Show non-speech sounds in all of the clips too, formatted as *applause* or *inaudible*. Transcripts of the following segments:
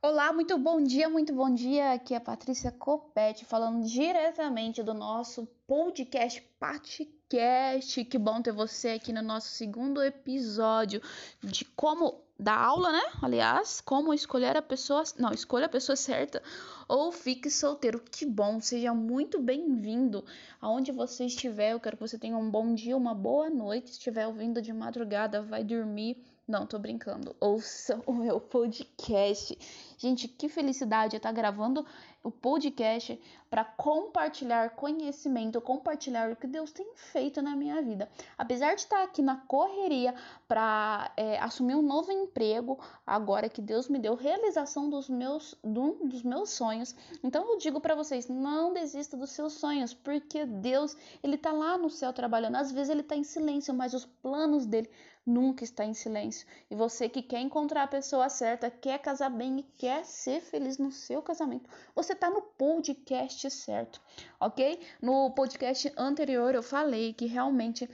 Olá, muito bom dia, muito bom dia. Aqui é a Patrícia Copete falando diretamente do nosso podcast Patcast. Que bom ter você aqui no nosso segundo episódio de como dar aula, né? Aliás, como escolher a pessoa, não, escolha a pessoa certa ou fique solteiro. Que bom, seja muito bem-vindo. Aonde você estiver, eu quero que você tenha um bom dia, uma boa noite. Se estiver ouvindo de madrugada, vai dormir não, tô brincando. Ouça o meu podcast. Gente, que felicidade estar gravando o podcast para compartilhar conhecimento, compartilhar o que Deus tem feito na minha vida. Apesar de estar aqui na correria para é, assumir um novo emprego, agora que Deus me deu realização dos meus, do, dos meus sonhos, então eu digo para vocês, não desista dos seus sonhos, porque Deus, ele tá lá no céu trabalhando. Às vezes ele tá em silêncio, mas os planos dele nunca está em silêncio. E você que quer encontrar a pessoa certa, quer casar bem e quer ser feliz no seu casamento, você está no podcast certo, ok? No podcast anterior eu falei que realmente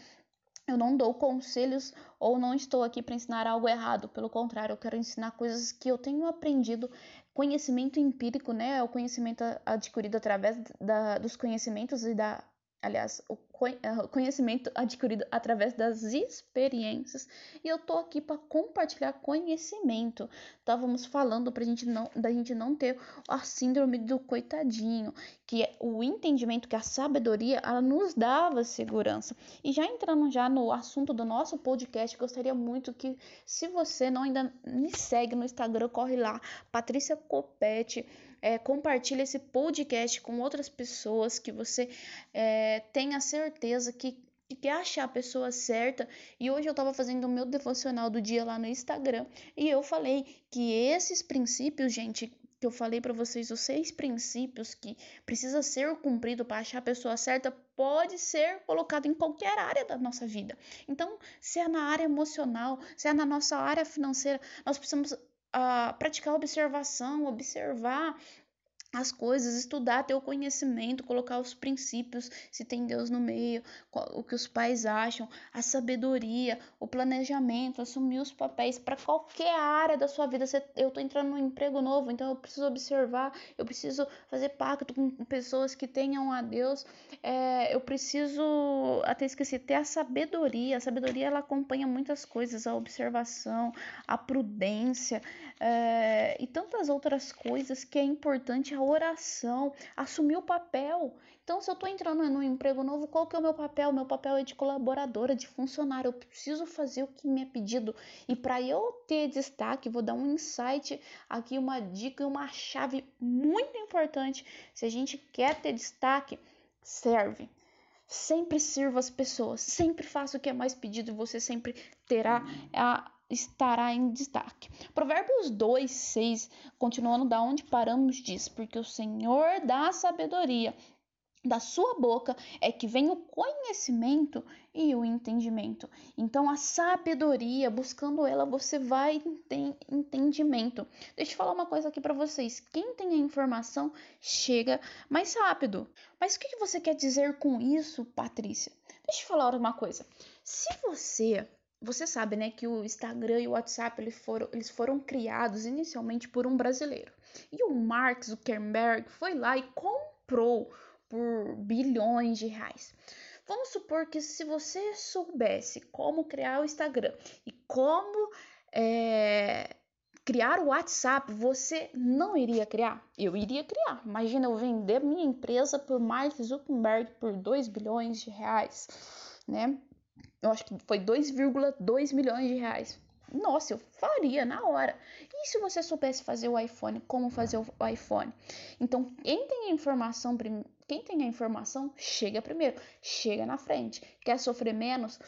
eu não dou conselhos ou não estou aqui para ensinar algo errado. Pelo contrário, eu quero ensinar coisas que eu tenho aprendido, conhecimento empírico, né? É o conhecimento adquirido através da, dos conhecimentos e da aliás, o é, conhecimento adquirido através das experiências e eu tô aqui para compartilhar conhecimento. Estávamos falando pra gente não da gente não ter a síndrome do coitadinho, que é o entendimento que a sabedoria ela nos dava segurança. E já entrando já no assunto do nosso podcast, gostaria muito que se você não ainda me segue no Instagram, corre lá, Patrícia Copete é, compartilhe esse podcast com outras pessoas que você é, tenha certeza que que quer achar a pessoa certa. E hoje eu estava fazendo o meu devocional do dia lá no Instagram e eu falei que esses princípios, gente, que eu falei para vocês, os seis princípios que precisa ser cumprido para achar a pessoa certa, pode ser colocado em qualquer área da nossa vida. Então, se é na área emocional, se é na nossa área financeira, nós precisamos uh, praticar observação, observar as coisas, estudar, ter o conhecimento, colocar os princípios, se tem Deus no meio, o que os pais acham, a sabedoria, o planejamento, assumir os papéis para qualquer área da sua vida. eu tô entrando num emprego novo, então eu preciso observar, eu preciso fazer pacto com pessoas que tenham a Deus, é, eu preciso, até esqueci, ter a sabedoria. A sabedoria ela acompanha muitas coisas, a observação, a prudência é, e tantas outras coisas que é importante a oração, assumir o papel. Então, se eu estou entrando num emprego novo, qual que é o meu papel? Meu papel é de colaboradora, de funcionário. Eu preciso fazer o que me é pedido. E para eu ter destaque, vou dar um insight aqui, uma dica e uma chave muito importante. Se a gente quer ter destaque, serve. Sempre sirva as pessoas, sempre faça o que é mais pedido e você sempre terá a estará em destaque. Provérbios 2, 6, continuando da onde paramos, diz: Porque o Senhor dá sabedoria, da sua boca é que vem o conhecimento e o entendimento. Então, a sabedoria, buscando ela, você vai ter entendimento. Deixa eu falar uma coisa aqui para vocês: quem tem a informação chega mais rápido. Mas o que você quer dizer com isso, Patrícia? Deixa eu falar uma coisa. Se você você sabe, né, que o Instagram e o WhatsApp eles foram, eles foram criados inicialmente por um brasileiro. E o Mark Zuckerberg foi lá e comprou por bilhões de reais. Vamos supor que se você soubesse como criar o Instagram e como é, criar o WhatsApp, você não iria criar? Eu iria criar. Imagina eu vender minha empresa por Mark Zuckerberg por 2 bilhões de reais, né? Eu acho que foi 2,2 milhões de reais. Nossa, eu faria na hora. E se você soubesse fazer o iPhone, como fazer o iPhone? Então, quem tem a informação, quem tem a informação, chega primeiro, chega na frente. Quer sofrer menos?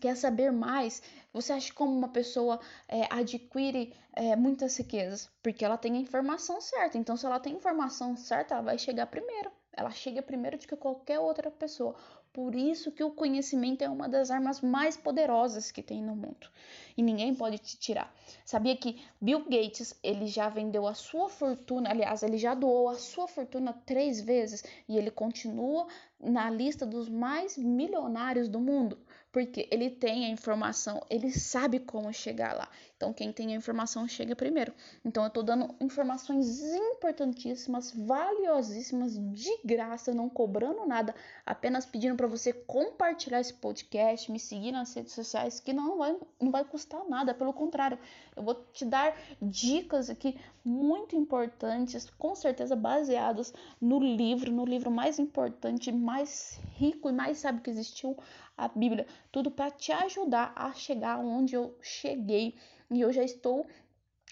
Quer saber mais? Você acha como uma pessoa é, adquire é, muitas riquezas? Porque ela tem a informação certa. Então, se ela tem a informação certa, ela vai chegar primeiro. Ela chega primeiro do que qualquer outra pessoa. Por isso que o conhecimento é uma das armas mais poderosas que tem no mundo. E ninguém pode te tirar. Sabia que Bill Gates, ele já vendeu a sua fortuna, aliás, ele já doou a sua fortuna três vezes e ele continua na lista dos mais milionários do mundo, porque ele tem a informação, ele sabe como chegar lá. Então, quem tem a informação chega primeiro. Então, eu tô dando informações importantíssimas, valiosíssimas, de graça, não cobrando nada, apenas pedindo para você compartilhar esse podcast, me seguir nas redes sociais, que não vai, não vai custar nada, pelo contrário, eu vou te dar dicas aqui muito importantes, com certeza baseadas no livro, no livro mais importante, mais rico e mais sábio que existiu, a Bíblia. Tudo para te ajudar a chegar onde eu cheguei e eu já estou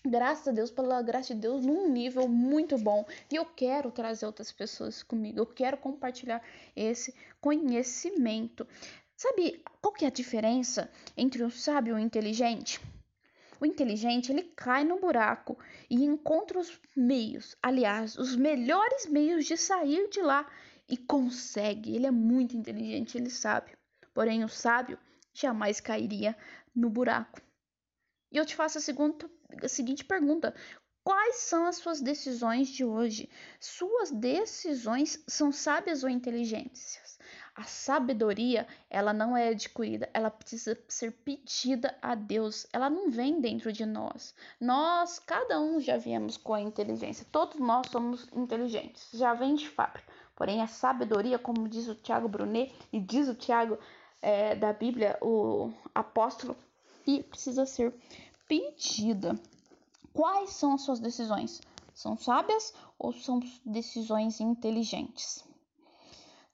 graças a Deus, pela graça de Deus, num nível muito bom. E eu quero trazer outras pessoas comigo. Eu quero compartilhar esse conhecimento. Sabe qual que é a diferença entre o sábio e o inteligente? O inteligente, ele cai no buraco e encontra os meios, aliás, os melhores meios de sair de lá e consegue. Ele é muito inteligente, ele sabe. Porém, o sábio jamais cairia no buraco. E eu te faço a, segunda, a seguinte pergunta: Quais são as suas decisões de hoje? Suas decisões são sábias ou inteligentes? A sabedoria, ela não é adquirida, ela precisa ser pedida a Deus. Ela não vem dentro de nós. Nós, cada um já viemos com a inteligência. Todos nós somos inteligentes. Já vem de fábrica. Porém, a sabedoria, como diz o Tiago Brunet e diz o Tiago é, da Bíblia, o apóstolo, e precisa ser pedida. Quais são as suas decisões? São sábias ou são decisões inteligentes?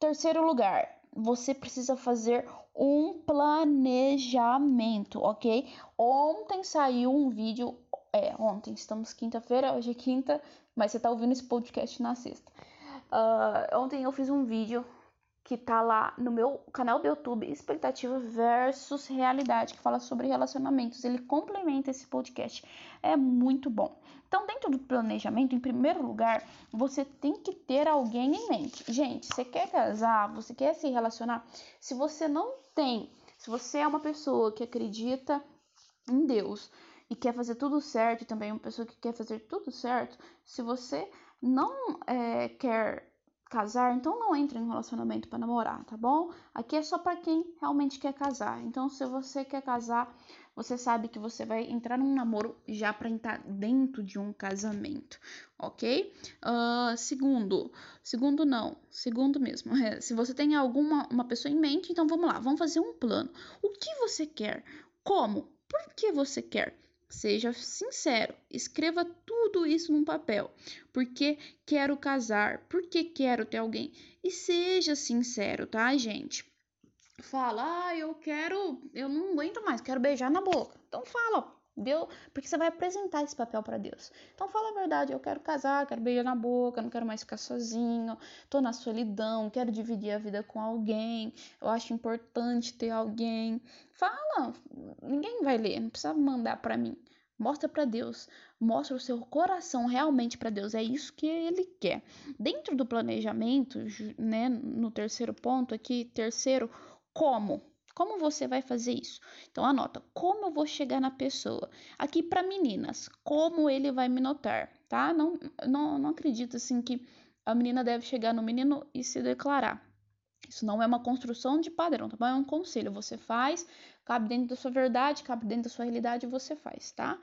Terceiro lugar, você precisa fazer um planejamento, ok? Ontem saiu um vídeo, é, ontem, estamos quinta-feira, hoje é quinta, mas você tá ouvindo esse podcast na sexta. Uh, ontem eu fiz um vídeo que tá lá no meu canal do YouTube, Expectativa versus Realidade, que fala sobre relacionamentos. Ele complementa esse podcast. É muito bom. Então, dentro do planejamento, em primeiro lugar, você tem que ter alguém em mente. Gente, você quer casar, você quer se relacionar? Se você não tem, se você é uma pessoa que acredita em Deus e quer fazer tudo certo, e também uma pessoa que quer fazer tudo certo, se você não é, quer casar, então não entre em relacionamento para namorar, tá bom? Aqui é só para quem realmente quer casar. Então, se você quer casar, você sabe que você vai entrar num namoro já para entrar dentro de um casamento, ok? Uh, segundo, segundo não, segundo mesmo. É, se você tem alguma uma pessoa em mente, então vamos lá, vamos fazer um plano. O que você quer? Como? Por que você quer? Seja sincero, escreva tudo isso num papel. Porque quero casar, porque quero ter alguém. E seja sincero, tá, gente? Fala, ah, eu quero, eu não aguento mais, quero beijar na boca. Então fala, Deus, porque você vai apresentar esse papel para Deus. Então fala a verdade, eu quero casar, quero beijar na boca, não quero mais ficar sozinho, tô na solidão, quero dividir a vida com alguém, eu acho importante ter alguém. Fala, ninguém vai ler, não precisa mandar para mim. Mostra para Deus, mostra o seu coração realmente para Deus, é isso que ele quer. Dentro do planejamento, né, no terceiro ponto aqui, terceiro, como? Como você vai fazer isso? Então anota, como eu vou chegar na pessoa? Aqui para meninas, como ele vai me notar, tá? Não, não, não acredito assim que a menina deve chegar no menino e se declarar. Isso não é uma construção de padrão, tá bom? É um conselho. Você faz, cabe dentro da sua verdade, cabe dentro da sua realidade, você faz, tá?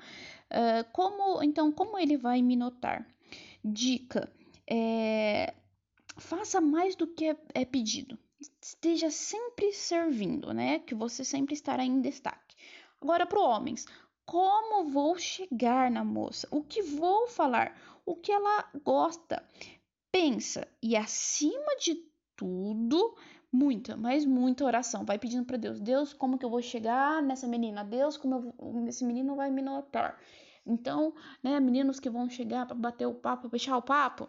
Uh, como, então, como ele vai me notar? Dica: é, faça mais do que é, é pedido. Esteja sempre servindo, né? Que você sempre estará em destaque. Agora, para homens, como vou chegar na moça? O que vou falar? O que ela gosta? Pensa e acima de tudo, muita, mas muita oração. Vai pedindo para Deus: Deus, como que eu vou chegar nessa menina? Deus, como eu, esse menino vai me notar? Então, né, meninos que vão chegar para bater o papo, fechar o papo,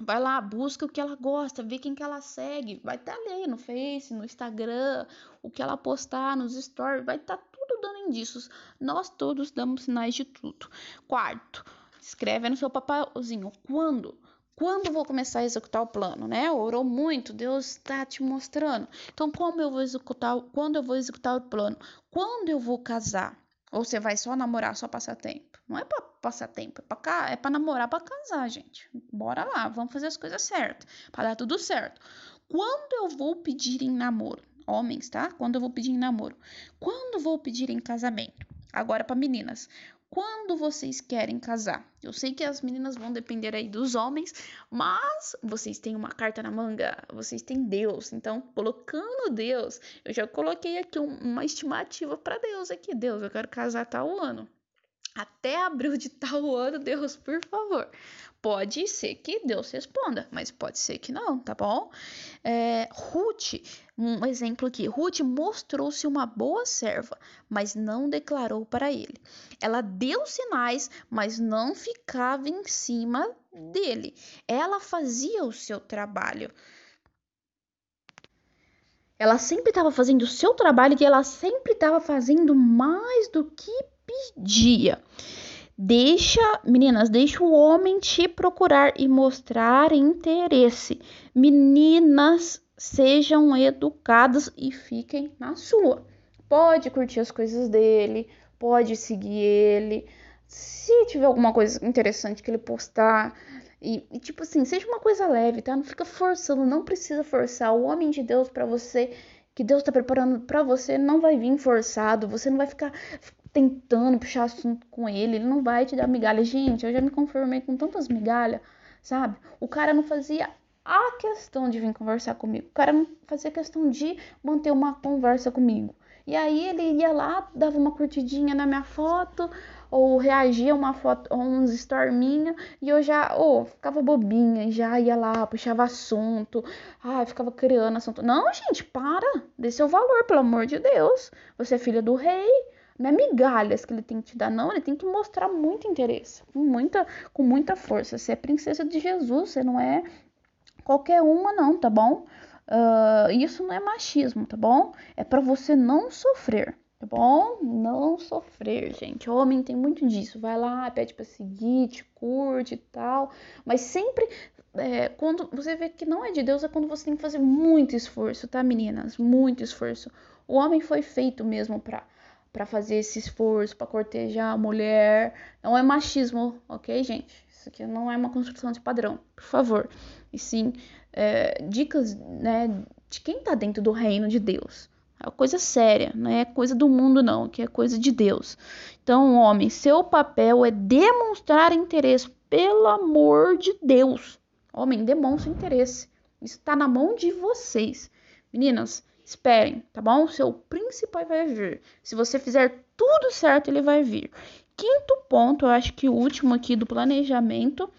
vai lá, busca o que ela gosta, vê quem que ela segue, vai estar tá ali no Face, no Instagram, o que ela postar nos stories, vai estar tá tudo dando indícios. Nós todos damos sinais de tudo. Quarto, escreve no seu papelzinho quando quando vou começar a executar o plano, né? Orou muito, Deus está te mostrando. Então, como eu vou executar, quando eu vou executar o plano? Quando eu vou casar? Ou você vai só namorar, só passar tempo? Não é para passar tempo, é para é para namorar, para casar, gente. Bora lá, vamos fazer as coisas certas, para dar tudo certo. Quando eu vou pedir em namoro? Homens, tá? Quando eu vou pedir em namoro? Quando vou pedir em casamento? Agora para meninas. Quando vocês querem casar? Eu sei que as meninas vão depender aí dos homens, mas vocês têm uma carta na manga, vocês têm Deus. Então, colocando Deus, eu já coloquei aqui uma estimativa para Deus aqui. Deus, eu quero casar tal ano até abril de tal ano, Deus, por favor. Pode ser que Deus responda, mas pode ser que não, tá bom? É, Ruth, um exemplo aqui. Ruth mostrou-se uma boa serva, mas não declarou para ele. Ela deu sinais, mas não ficava em cima dele. Ela fazia o seu trabalho. Ela sempre estava fazendo o seu trabalho e ela sempre estava fazendo mais do que pedia. Deixa, meninas, deixa o homem te procurar e mostrar interesse. Meninas, sejam educadas e fiquem na sua. Pode curtir as coisas dele, pode seguir ele. Se tiver alguma coisa interessante que ele postar, e, e, tipo assim, seja uma coisa leve, tá? Não fica forçando, não precisa forçar. O homem de Deus para você, que Deus tá preparando para você, não vai vir forçado. Você não vai ficar tentando puxar assunto com ele, ele não vai te dar migalha. Gente, eu já me conformei com tantas migalhas, sabe? O cara não fazia a questão de vir conversar comigo, o cara não fazia questão de manter uma conversa comigo. E aí ele ia lá, dava uma curtidinha na minha foto, ou reagia a uma foto, a uns story minha, e eu já, oh, ficava bobinha, já ia lá, puxava assunto, ah, ficava criando assunto. Não, gente, para, dê seu valor, pelo amor de Deus. Você é filha do rei, não é migalhas que ele tem que te dar, não. Ele tem que mostrar muito interesse, com muita, com muita força. Você é princesa de Jesus, você não é qualquer uma, não, tá bom? Uh, isso não é machismo, tá bom? É para você não sofrer, tá bom? Não sofrer, gente. Homem tem muito disso. Vai lá, pede pra seguir, te curte e tal. Mas sempre é, quando você vê que não é de Deus, é quando você tem que fazer muito esforço, tá, meninas? Muito esforço. O homem foi feito mesmo pra para fazer esse esforço, para cortejar a mulher. Não é machismo, ok, gente? Isso aqui não é uma construção de padrão, por favor. E sim, é, dicas né, de quem está dentro do reino de Deus. É coisa séria, não é coisa do mundo, não, que é coisa de Deus. Então, homem, seu papel é demonstrar interesse, pelo amor de Deus. Homem, demonstre interesse. Isso está na mão de vocês. Meninas, Esperem, tá bom? O seu príncipe vai vir. Se você fizer tudo certo, ele vai vir. Quinto ponto, eu acho que o último aqui do planejamento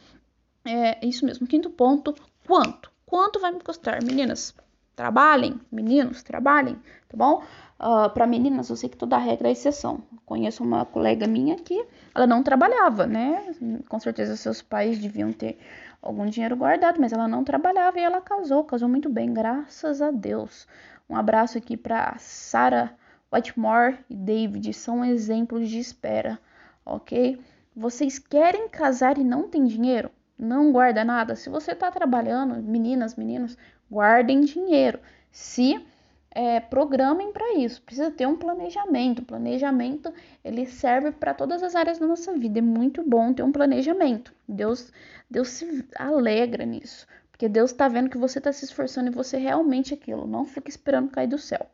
é isso mesmo. Quinto ponto, quanto? Quanto vai me custar? Meninas, trabalhem. Meninos, trabalhem, tá bom? Uh, ah, para meninas, eu sei que toda regra é exceção. Conheço uma colega minha que ela não trabalhava, né? Com certeza seus pais deviam ter algum dinheiro guardado, mas ela não trabalhava e ela casou, casou muito bem, graças a Deus. Um abraço aqui para Sarah Whitmore e David, são exemplos de espera, ok? Vocês querem casar e não tem dinheiro? Não guarda nada. Se você está trabalhando, meninas, meninos, guardem dinheiro. Se é, programem para isso. Precisa ter um planejamento. O planejamento ele serve para todas as áreas da nossa vida. É muito bom ter um planejamento. Deus, Deus se alegra nisso. Porque Deus está vendo que você está se esforçando e você realmente aquilo. Não fique esperando cair do céu.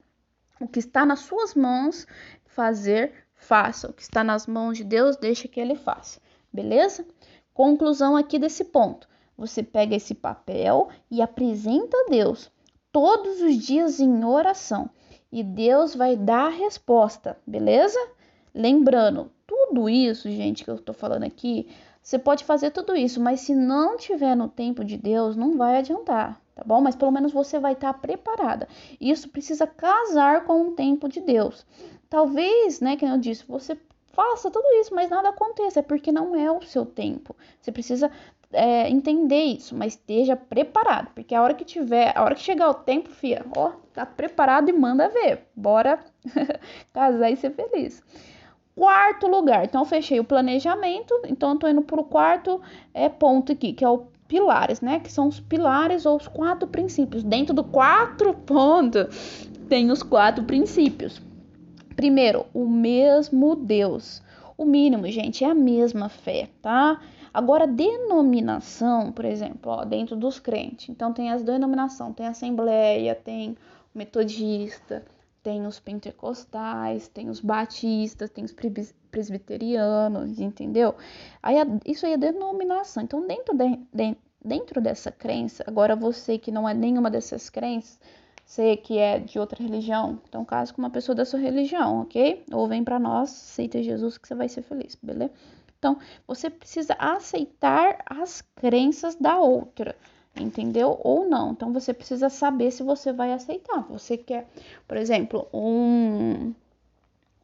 O que está nas suas mãos fazer, faça. O que está nas mãos de Deus, deixa que ele faça. Beleza? Conclusão aqui desse ponto. Você pega esse papel e apresenta a Deus todos os dias em oração. E Deus vai dar a resposta, beleza? Lembrando, tudo isso, gente, que eu tô falando aqui, você pode fazer tudo isso, mas se não tiver no tempo de Deus, não vai adiantar, tá bom? Mas pelo menos você vai estar tá preparada. Isso precisa casar com o tempo de Deus. Talvez, né, que eu disse, você faça tudo isso, mas nada aconteça, é porque não é o seu tempo. Você precisa é, entender isso, mas esteja preparado, porque a hora que tiver, a hora que chegar o tempo, fia, ó, tá preparado e manda ver. Bora *laughs* casar e ser feliz. Quarto lugar, então fechei o planejamento, então tô indo pro quarto é, ponto aqui, que é o pilares, né? Que são os pilares ou os quatro princípios. Dentro do quatro *laughs* ponto tem os quatro princípios. Primeiro, o mesmo Deus. O mínimo, gente, é a mesma fé, tá? Agora, denominação, por exemplo, ó, dentro dos crentes. Então, tem as denominações, tem assembleia, tem metodista, tem os pentecostais, tem os batistas, tem os presbiterianos, entendeu? Aí isso aí é denominação. Então, dentro, de, de, dentro dessa crença, agora você que não é nenhuma dessas crenças, você que é de outra religião, então case com uma pessoa da sua religião, ok? Ou vem para nós, aceita Jesus que você vai ser feliz, beleza? Então, você precisa aceitar as crenças da outra entendeu? Ou não. Então você precisa saber se você vai aceitar. Você quer, por exemplo, um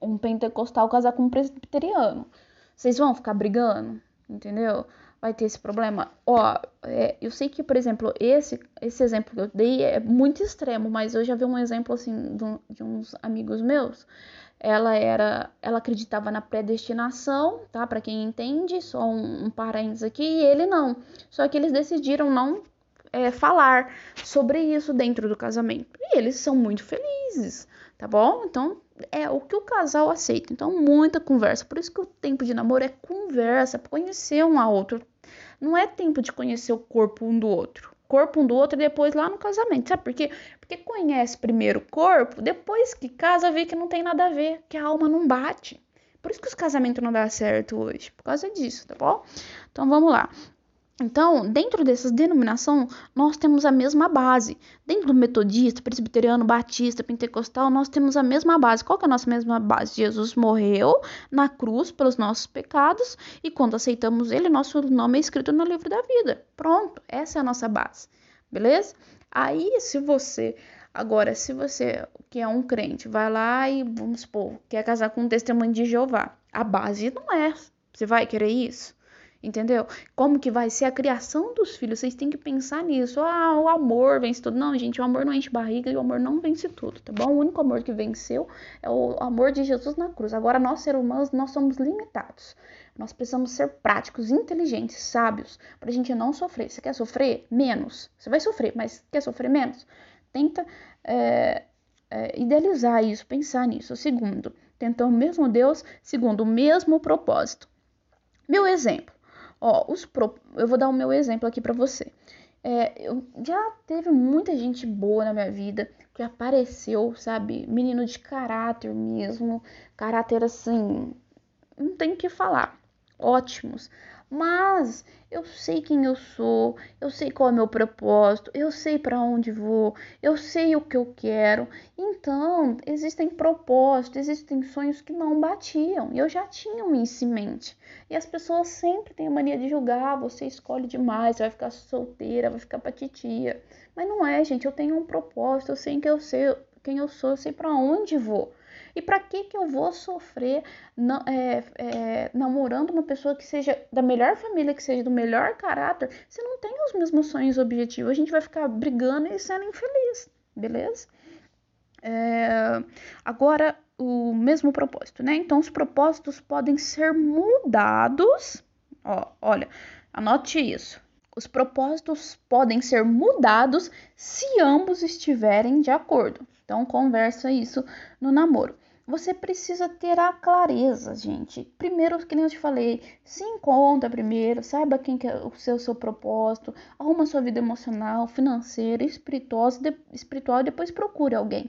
um pentecostal casar com um presbiteriano. Vocês vão ficar brigando, entendeu? Vai ter esse problema. Ó, é, eu sei que, por exemplo, esse, esse exemplo que eu dei é muito extremo, mas eu já vi um exemplo assim de, de uns amigos meus. Ela era, ela acreditava na predestinação, tá? Para quem entende, só um, um parênteses aqui, e ele não. Só que eles decidiram não é, falar sobre isso dentro do casamento. E eles são muito felizes, tá bom? Então é o que o casal aceita. Então, muita conversa. Por isso que o tempo de namoro é conversa, para conhecer um ao outro. Não é tempo de conhecer o corpo um do outro. Corpo um do outro e depois lá no casamento. Sabe por quê? Porque conhece primeiro o corpo, depois que casa vê que não tem nada a ver, que a alma não bate. Por isso que os casamentos não dão certo hoje, por causa disso, tá bom? Então vamos lá. Então, dentro dessas denominações, nós temos a mesma base. Dentro do metodista, presbiteriano, batista, pentecostal, nós temos a mesma base. Qual que é a nossa mesma base? Jesus morreu na cruz pelos nossos pecados e quando aceitamos ele, nosso nome é escrito no livro da vida. Pronto, essa é a nossa base. Beleza? Aí, se você Agora, se você, que é um crente, vai lá e, vamos supor, quer casar com um testemunho de Jeová, a base não é. Você vai querer isso? Entendeu? Como que vai ser a criação dos filhos? Vocês têm que pensar nisso. Ah, o amor vence tudo. Não, gente, o amor não enche barriga e o amor não vence tudo, tá bom? O único amor que venceu é o amor de Jesus na cruz. Agora, nós, seres humanos, nós somos limitados. Nós precisamos ser práticos, inteligentes, sábios, pra gente não sofrer. Você quer sofrer? Menos. Você vai sofrer, mas quer sofrer menos? Tenta é, é, idealizar isso, pensar nisso. Segundo, tentar o mesmo Deus, segundo, o mesmo propósito. Meu exemplo. Ó, os pro... eu vou dar o meu exemplo aqui para você. É, eu já teve muita gente boa na minha vida que apareceu, sabe? Menino de caráter mesmo, caráter assim, não tem o que falar. Ótimos. Mas eu sei quem eu sou, eu sei qual é o meu propósito, eu sei para onde vou, eu sei o que eu quero. Então, existem propósitos, existem sonhos que não batiam. E eu já tinha isso em mente. E as pessoas sempre têm a mania de julgar, você escolhe demais, vai ficar solteira, vai ficar pra titia. Mas não é, gente, eu tenho um propósito, eu sei eu sei, quem eu sou, eu sei para onde vou. E para que que eu vou sofrer não, é, é, namorando uma pessoa que seja da melhor família, que seja do melhor caráter, se não tem os mesmos sonhos e objetivos? A gente vai ficar brigando e sendo infeliz, beleza? É, agora, o mesmo propósito, né? Então, os propósitos podem ser mudados. Ó, olha, anote isso. Os propósitos podem ser mudados se ambos estiverem de acordo. Então, conversa isso no namoro. Você precisa ter a clareza, gente. Primeiro, que nem eu te falei, se encontra primeiro, saiba quem que é o seu, seu propósito, arruma sua vida emocional, financeira, espiritual, de, espiritual, depois procure alguém.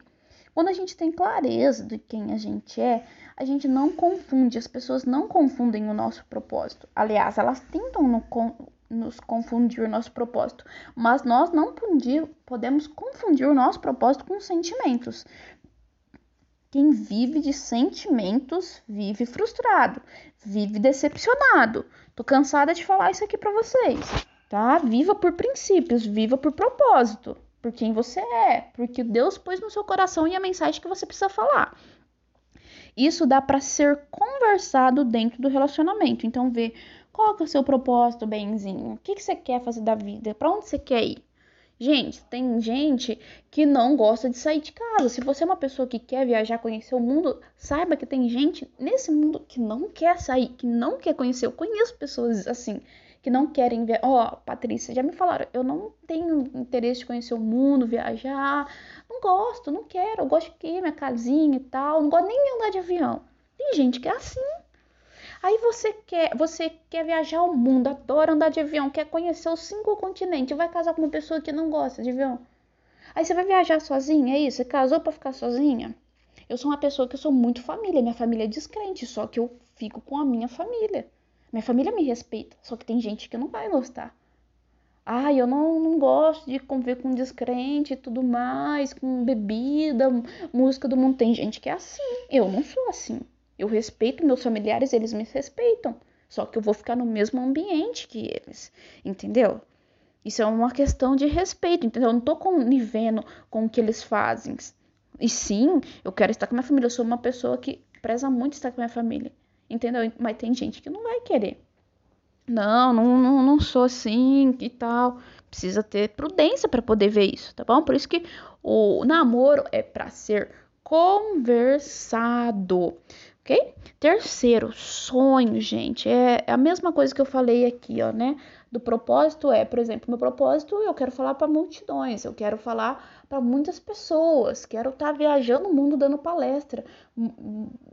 Quando a gente tem clareza de quem a gente é, a gente não confunde, as pessoas não confundem o nosso propósito. Aliás, elas tentam no, nos confundir o nosso propósito, mas nós não podemos confundir o nosso propósito com sentimentos. Quem vive de sentimentos vive frustrado, vive decepcionado. Tô cansada de falar isso aqui para vocês, tá? Viva por princípios, viva por propósito, por quem você é, porque Deus pôs no seu coração e a mensagem que você precisa falar. Isso dá para ser conversado dentro do relacionamento. Então, vê qual é o seu propósito, benzinho. O que, que você quer fazer da vida? Para onde você quer ir? Gente, tem gente que não gosta de sair de casa. Se você é uma pessoa que quer viajar, conhecer o mundo, saiba que tem gente nesse mundo que não quer sair, que não quer conhecer. Eu conheço pessoas assim, que não querem ver. Ó, oh, Patrícia, já me falaram, eu não tenho interesse de conhecer o mundo, viajar. Não gosto, não quero. Eu gosto de ter minha casinha e tal. Não gosto nem de andar de avião. Tem gente que é assim. Aí você quer, você quer viajar o mundo, adora andar de avião, quer conhecer os cinco continentes, vai casar com uma pessoa que não gosta de avião. Aí você vai viajar sozinha, é isso? Você casou para ficar sozinha? Eu sou uma pessoa que eu sou muito família, minha família é descrente, só que eu fico com a minha família. Minha família me respeita, só que tem gente que não vai gostar. Ai, eu não, não gosto de conviver com descrente e tudo mais, com bebida, música do mundo. Tem gente que é assim. Eu não sou assim. Eu respeito meus familiares, eles me respeitam. Só que eu vou ficar no mesmo ambiente que eles, entendeu? Isso é uma questão de respeito, entendeu? Eu não tô conivendo com o que eles fazem. E sim, eu quero estar com minha família. Eu sou uma pessoa que preza muito estar com minha família, entendeu? Mas tem gente que não vai querer. Não, não, não, não sou assim e tal. Precisa ter prudência para poder ver isso, tá bom? Por isso que o namoro é para ser conversado ok? Terceiro, sonho, gente. É, é a mesma coisa que eu falei aqui, ó, né? Do propósito é, por exemplo, meu propósito eu quero falar para multidões, eu quero falar para muitas pessoas, quero estar tá viajando o mundo dando palestra,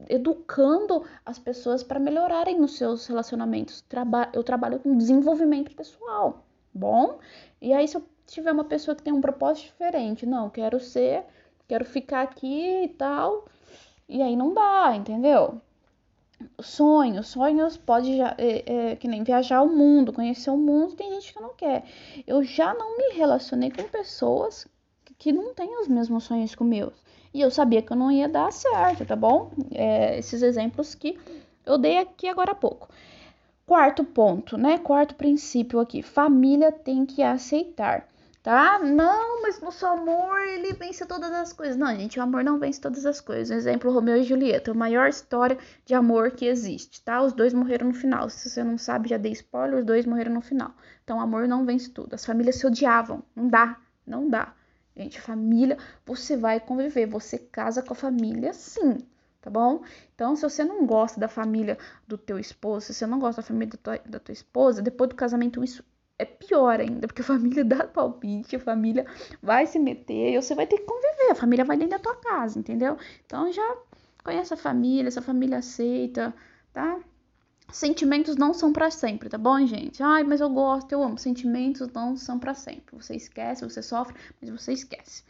educando as pessoas para melhorarem nos seus relacionamentos. Traba eu trabalho com desenvolvimento pessoal, bom? E aí, se eu tiver uma pessoa que tem um propósito diferente, não, quero ser, quero ficar aqui e tal e aí não dá, entendeu? Sonhos, sonhos pode já, é, é, que nem viajar o mundo, conhecer o mundo, tem gente que não quer. Eu já não me relacionei com pessoas que, não têm os mesmos sonhos que os meus. E eu sabia que eu não ia dar certo, tá bom? É, esses exemplos que eu dei aqui agora há pouco. Quarto ponto, né? Quarto princípio aqui: família tem que aceitar tá? Não, mas nosso amor, ele vence todas as coisas. Não, gente, o amor não vence todas as coisas. Exemplo, Romeu e Julieta, a maior história de amor que existe, tá? Os dois morreram no final. Se você não sabe, já dei spoiler, os dois morreram no final. Então, o amor não vence tudo. As famílias se odiavam. Não dá, não dá. Gente, família, você vai conviver, você casa com a família sim, tá bom? Então, se você não gosta da família do teu esposo, se você não gosta da família da tua, da tua esposa, depois do casamento isso é pior ainda, porque a família dá palpite, a família vai se meter e você vai ter que conviver, a família vai dentro da tua casa, entendeu? Então já conhece a família, essa família aceita, tá? Sentimentos não são para sempre, tá bom, gente? Ai, mas eu gosto, eu amo. Sentimentos não são para sempre. Você esquece, você sofre, mas você esquece.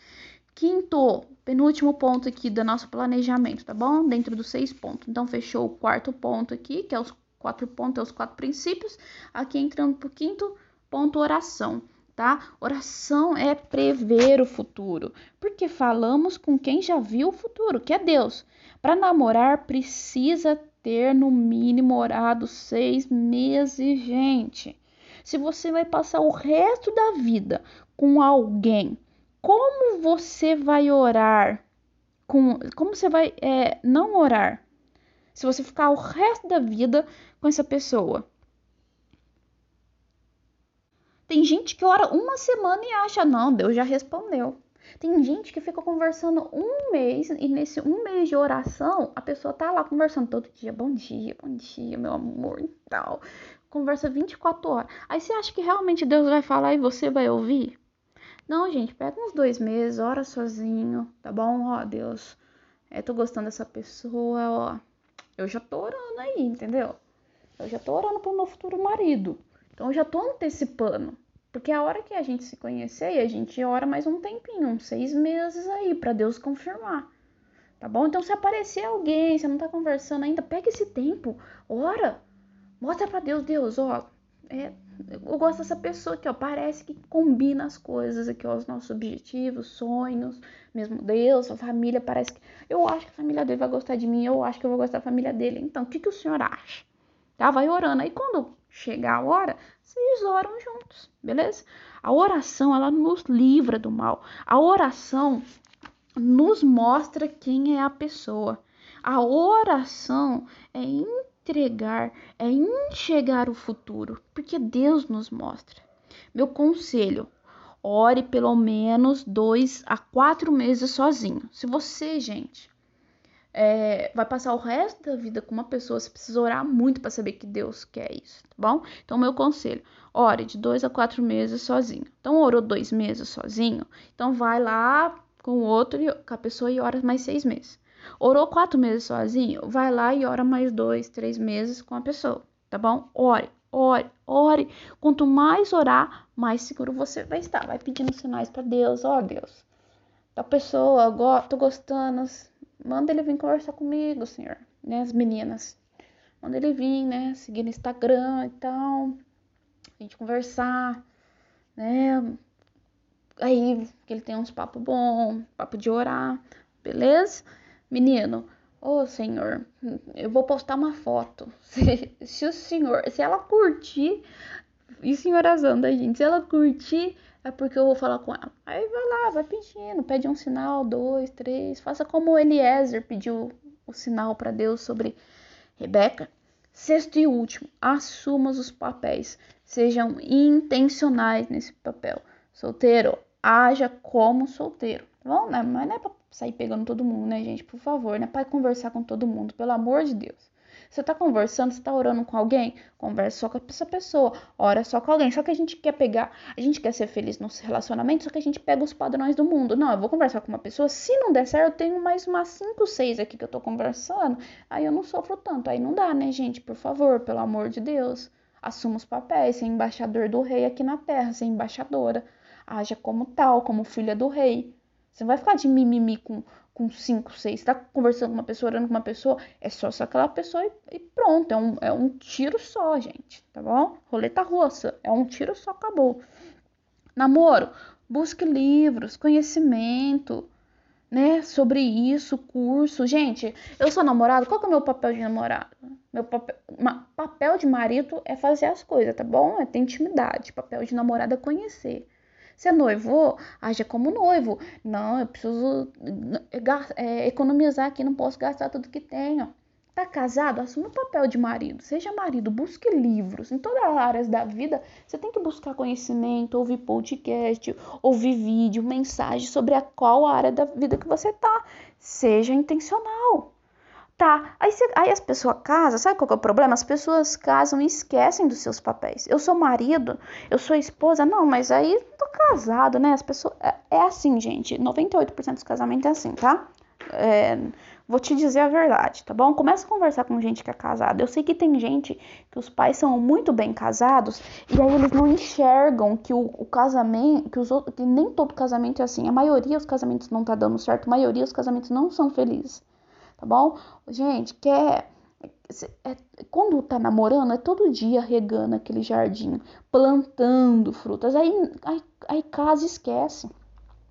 Quinto, penúltimo ponto aqui do nosso planejamento, tá bom? Dentro dos seis pontos. Então, fechou o quarto ponto aqui, que é os quatro pontos, é os quatro princípios. Aqui entrando pro quinto, Ponto oração, tá? Oração é prever o futuro, porque falamos com quem já viu o futuro, que é Deus. Para namorar precisa ter no mínimo orado seis meses, gente. Se você vai passar o resto da vida com alguém, como você vai orar? Com, como você vai é, não orar? Se você ficar o resto da vida com essa pessoa. Tem gente que ora uma semana e acha, não, Deus já respondeu. Tem gente que fica conversando um mês e nesse um mês de oração a pessoa tá lá conversando todo dia, bom dia, bom dia, meu amor e tal. Conversa 24 horas. Aí você acha que realmente Deus vai falar e você vai ouvir? Não, gente, pega uns dois meses, ora sozinho, tá bom? Ó, Deus, é, tô gostando dessa pessoa, ó. Eu já tô orando aí, entendeu? Eu já tô orando pro meu futuro marido. Então eu já tô antecipando. Porque a hora que a gente se conhecer, a gente ora mais um tempinho, uns seis meses aí, para Deus confirmar. Tá bom? Então se aparecer alguém, você não tá conversando ainda, pega esse tempo, ora, mostra para Deus, Deus, ó, é, eu gosto dessa pessoa aqui, ó, parece que combina as coisas aqui, ó, os nossos objetivos, sonhos, mesmo Deus, a família, parece que eu acho que a família dele vai gostar de mim, eu acho que eu vou gostar da família dele. Então, o que, que o senhor acha? Tá? Vai orando. Aí quando chegar a hora, vocês oram juntos, beleza? A oração, ela nos livra do mal. A oração nos mostra quem é a pessoa. A oração é entregar, é enxergar o futuro, porque Deus nos mostra. Meu conselho, ore pelo menos dois a quatro meses sozinho. Se você, gente, é, vai passar o resto da vida com uma pessoa, você precisa orar muito para saber que Deus quer isso, tá bom? Então, meu conselho, ore de dois a quatro meses sozinho. Então, orou dois meses sozinho, então vai lá com o outro, com a pessoa e ora mais seis meses. Orou quatro meses sozinho, vai lá e ora mais dois, três meses com a pessoa, tá bom? Ore, ore, ore. Quanto mais orar, mais seguro você vai estar. Vai pedindo sinais para Deus, ó oh, Deus. Da pessoa, tô gostando, manda ele vir conversar comigo, senhor, né, as meninas. Manda ele vir, né, seguir no Instagram e tal, a gente conversar, né, aí que ele tem uns papos bons, papo de orar, beleza? Menino, ô oh, senhor, eu vou postar uma foto. *laughs* Se, se o senhor, se ela curtir, e senhora Zanda, gente, se ela curtir, é porque eu vou falar com ela. Aí vai lá, vai pedindo, pede um sinal, dois, três, faça como Eliezer pediu o sinal para Deus sobre Rebeca. Sexto e último, assuma os papéis, sejam intencionais nesse papel. Solteiro, haja como solteiro, tá bom? Mas não é pra sair pegando todo mundo, né, gente? Por favor, né? Para conversar com todo mundo, pelo amor de Deus. Você tá conversando, você tá orando com alguém? Conversa só com essa pessoa, ora só com alguém. Só que a gente quer pegar, a gente quer ser feliz nos relacionamentos, só que a gente pega os padrões do mundo. Não, eu vou conversar com uma pessoa, se não der certo, eu tenho mais umas 5, 6 aqui que eu tô conversando, aí eu não sofro tanto. Aí não dá, né, gente? Por favor, pelo amor de Deus. Assuma os papéis, ser embaixador do rei aqui na terra, ser embaixadora. Haja como tal, como filha do rei. Você não vai ficar de mimimi com, com cinco, seis. Tá conversando com uma pessoa, orando com uma pessoa, é só só aquela pessoa e, e, pronto. É um, é um tiro só, gente. Tá bom? Roleta russa. É um tiro só, acabou. Namoro. Busque livros, conhecimento, né? Sobre isso, curso. Gente, eu sou namorado. Qual que é o meu papel de namorado? Meu papel, papel de marido é fazer as coisas, tá bom? É ter intimidade. Papel de namorado é conhecer. Se é noivo, haja como noivo. Não, eu preciso é, economizar aqui, não posso gastar tudo que tenho. Tá casado? Assuma o papel de marido. Seja marido, busque livros. Em todas as áreas da vida, você tem que buscar conhecimento, ouvir podcast, ouvir vídeo, mensagem sobre a qual área da vida que você tá. Seja intencional. Tá, aí, cê, aí as pessoas casam, sabe qual é o problema? As pessoas casam e esquecem dos seus papéis. Eu sou marido, eu sou esposa, não, mas aí tô casado, né? As pessoas. É, é assim, gente. 98% dos casamentos é assim, tá? É, vou te dizer a verdade, tá bom? Começa a conversar com gente que é casada. Eu sei que tem gente que os pais são muito bem casados e aí eles não enxergam que o, o casamento, que, os, que nem todo casamento é assim. A maioria dos casamentos não tá dando certo, a maioria dos casamentos não são felizes tá bom? Gente, quer. É, quando tá namorando, é todo dia regando aquele jardim, plantando frutas. Aí, aí, aí casa esquece.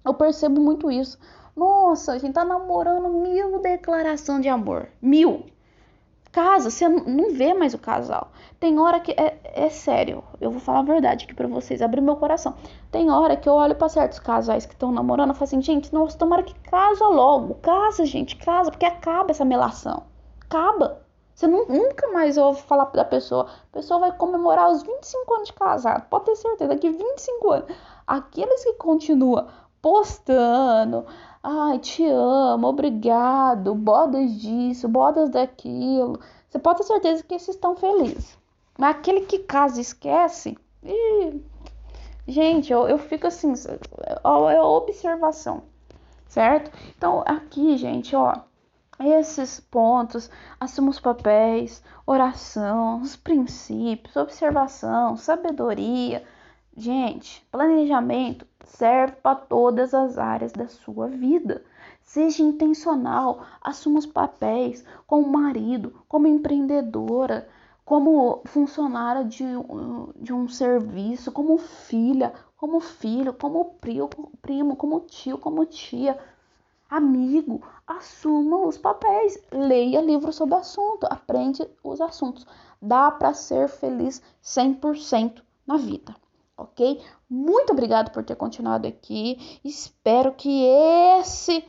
Eu percebo muito isso. Nossa, a gente tá namorando mil declaração de amor. Mil casa, você não vê mais o casal. Tem hora que é, é sério, eu vou falar a verdade aqui para vocês, abrir meu coração. Tem hora que eu olho para certos casais que estão namorando e falo assim, gente, nossa, tomara que casa logo. Casa, gente, casa, porque acaba essa melação. Acaba. Você não, nunca mais ouve falar da pessoa. A pessoa vai comemorar os 25 anos de casado. Pode ter certeza, daqui 25 anos. Aqueles que continuam postando, ai, te amo, obrigado, bodas disso, bodas daquilo. Você pode ter certeza que esses estão felizes. Mas aquele que casa esquece, e... gente, eu, eu fico assim, é observação, certo? Então, aqui, gente, ó, esses pontos, assuma os papéis, oração, os princípios, observação, sabedoria, Gente, planejamento serve para todas as áreas da sua vida. Seja intencional, assuma os papéis como marido, como empreendedora, como funcionária de, de um serviço, como filha, como filho, como primo, como tio, como tia, amigo. Assuma os papéis, leia livros sobre assunto, aprende os assuntos. Dá para ser feliz 100% na vida ok? Muito obrigado por ter continuado aqui. Espero que esse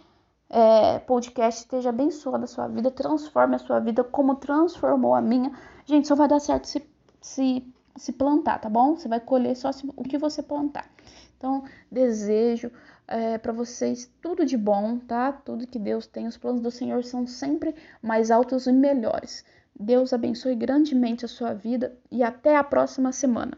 é, podcast esteja abençoado a sua vida, transforme a sua vida como transformou a minha. Gente, só vai dar certo se, se, se plantar, tá bom? Você vai colher só se, o que você plantar. Então, desejo é, para vocês tudo de bom, tá? Tudo que Deus tem. Os planos do Senhor são sempre mais altos e melhores. Deus abençoe grandemente a sua vida e até a próxima semana.